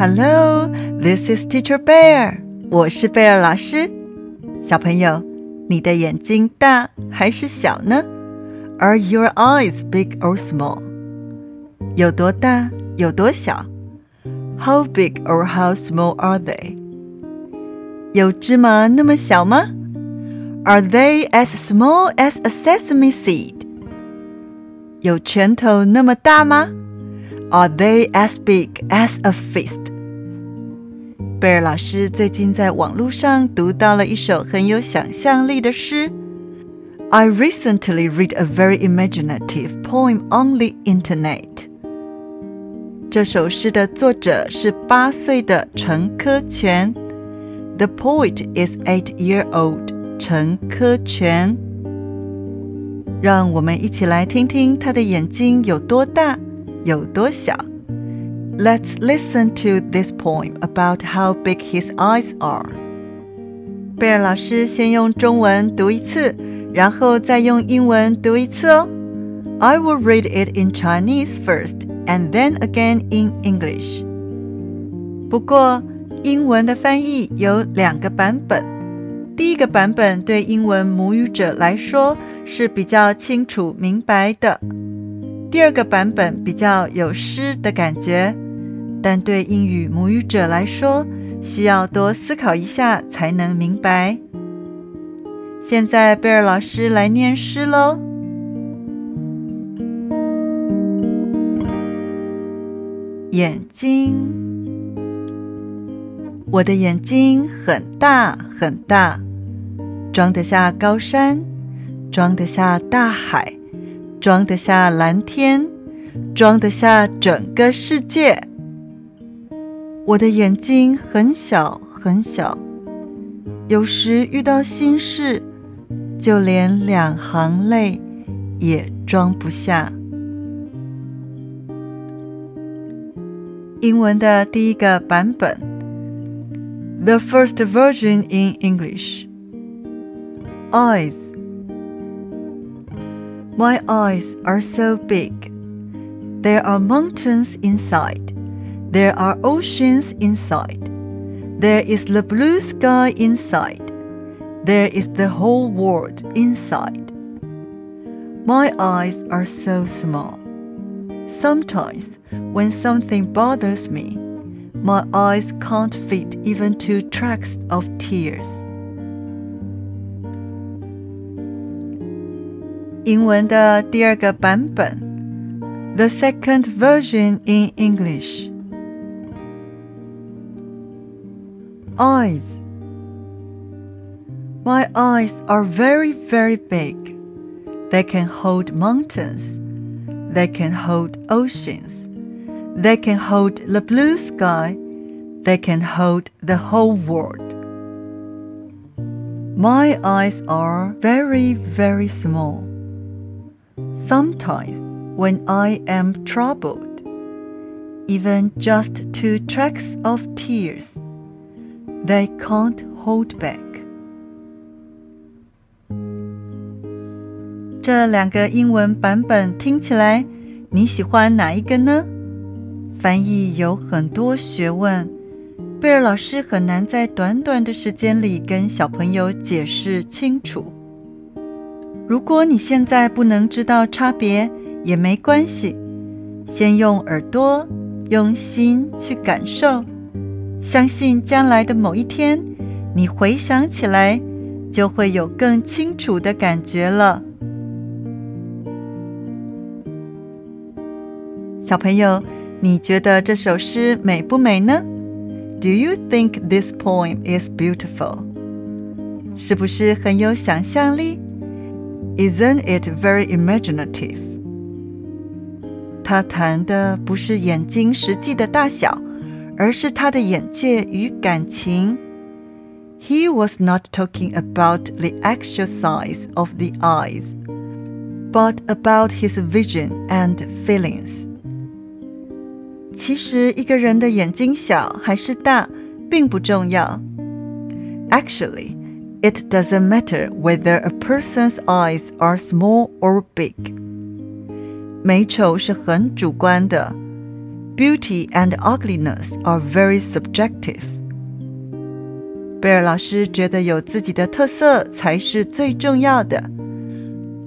Hello, this is Teacher Bear. 我是贝尔老师。小朋友，你的眼睛大还是小呢？Are your eyes big or small? 有多大？有多小？How big or how small are they? 有芝麻那么小吗？Are they as small as a sesame seed? 有拳头那么大吗？Are they as big as a fist? 贝尔老师最近在网络上读到了一首很有想象力的诗。I recently read a very imaginative poem on the internet. 这首诗的作者是八岁的陈科全。The poet is eight-year-old 陈科全。让我们一起来听听他的眼睛有多大，有多小。Let's listen to this poem about how big his eyes are. 贝尔老师先用中文读一次，然后再用英文读一次哦。I will read it in Chinese first and then again in English. 不过，英文的翻译有两个版本。第一个版本对英文母语者来说是比较清楚明白的， 第二个版本比较有诗的感觉。但对英语母语者来说，需要多思考一下才能明白。现在贝尔老师来念诗喽。眼睛，我的眼睛很大很大，装得下高山，装得下大海，装得下蓝天，装得下整个世界。我的眼睛很小很小，有时遇到心事，就连两行泪也装不下。英文的第一个版本，The first version in English. Eyes. My eyes are so big. There are mountains inside. There are oceans inside. There is the blue sky inside. There is the whole world inside. My eyes are so small. Sometimes, when something bothers me, my eyes can't fit even two tracks of tears. 英文的第二个版本，the second version in English. eyes. My eyes are very, very big. They can hold mountains. They can hold oceans. They can hold the blue sky. They can hold the whole world. My eyes are very, very small. Sometimes, when I am troubled, even just two tracks of tears they can't hold back. 这两个英文版本听起来，你喜欢哪一个呢？翻译有很多学问，贝尔老师很难在短短的时间里跟小朋友解释清楚。 如果你现在不能知道差别，也没关系，先用耳朵、用心去感受。相信将来的某一天，你回想起来，就会有更清楚的感觉了。小朋友，你觉得这首诗美不美呢？Do you think this poem is beautiful？是不是很有想象力 ？Isn't it very imaginative？他谈的不是眼睛实际的大小。而是他的眼界与感情。He was not talking about the actual size of the eyes, but about his vision and feelings. 其实，一个人的眼睛小还是大，并不重要。Actually, it doesn't matter whether a person's eyes are small or big. 美丑是很主观的。 beauty and ugliness are very subjective. 贝尔老师觉得有自己的特色才是最重要的。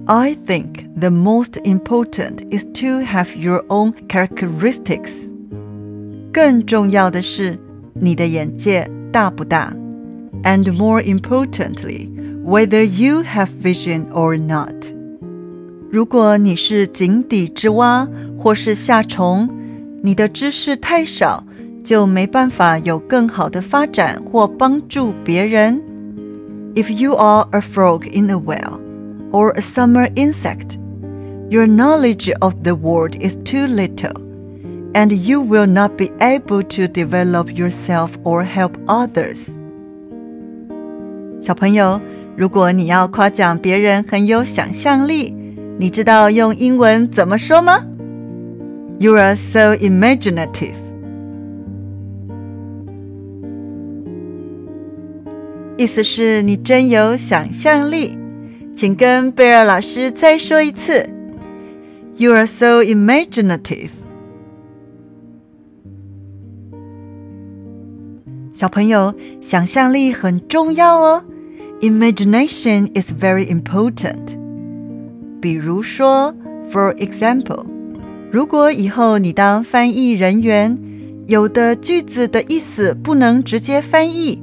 I think the most important is to have your own characteristics. 更重要的是你的眼界大不大 ，and more importantly, whether you have vision or not. 如果你是井底之蛙或是夏虫，你的知识太少。就没办法有更好的发展或帮助别人。If you are a frog in a well or a summer insect, your knowledge of the world is too little, and you will not be able to develop yourself or help others. 小朋友，如果你要夸奖别人很有想象力，你知道用英文怎么说吗？You are so imaginative. 意思是你真有想象力，请跟贝尔老师再说一次。You are so imaginative。小朋友，想象力很重要哦。Imagination is very important。比如说，for example，如果以后你当翻译人员，有的句子的意思不能直接翻译。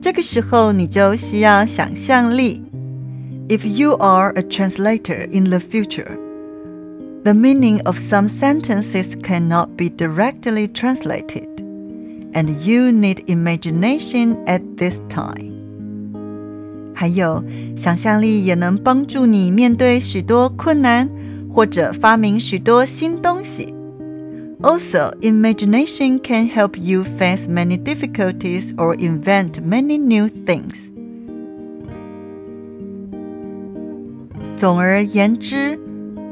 这个时候你就需要想象力。If you are a translator in the future, the meaning of some sentences cannot be directly translated, and you need imagination at this time. 还有，想象力也能帮助你面对许多困难，或者发明许多新东西。also, imagination can help you face many difficulties or invent many new things. 总而言之，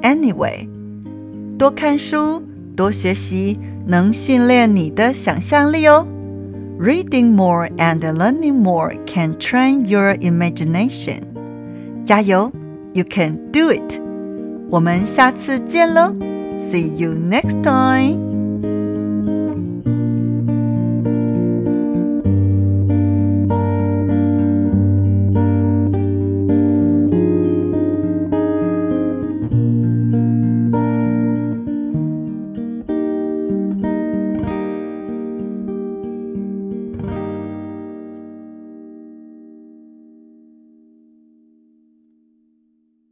anyway，多看书、多学习，能训练你的想象力哦。 Reading more and learning more can train your imagination. 加油，You can do it！我们下次见喽！See you next time.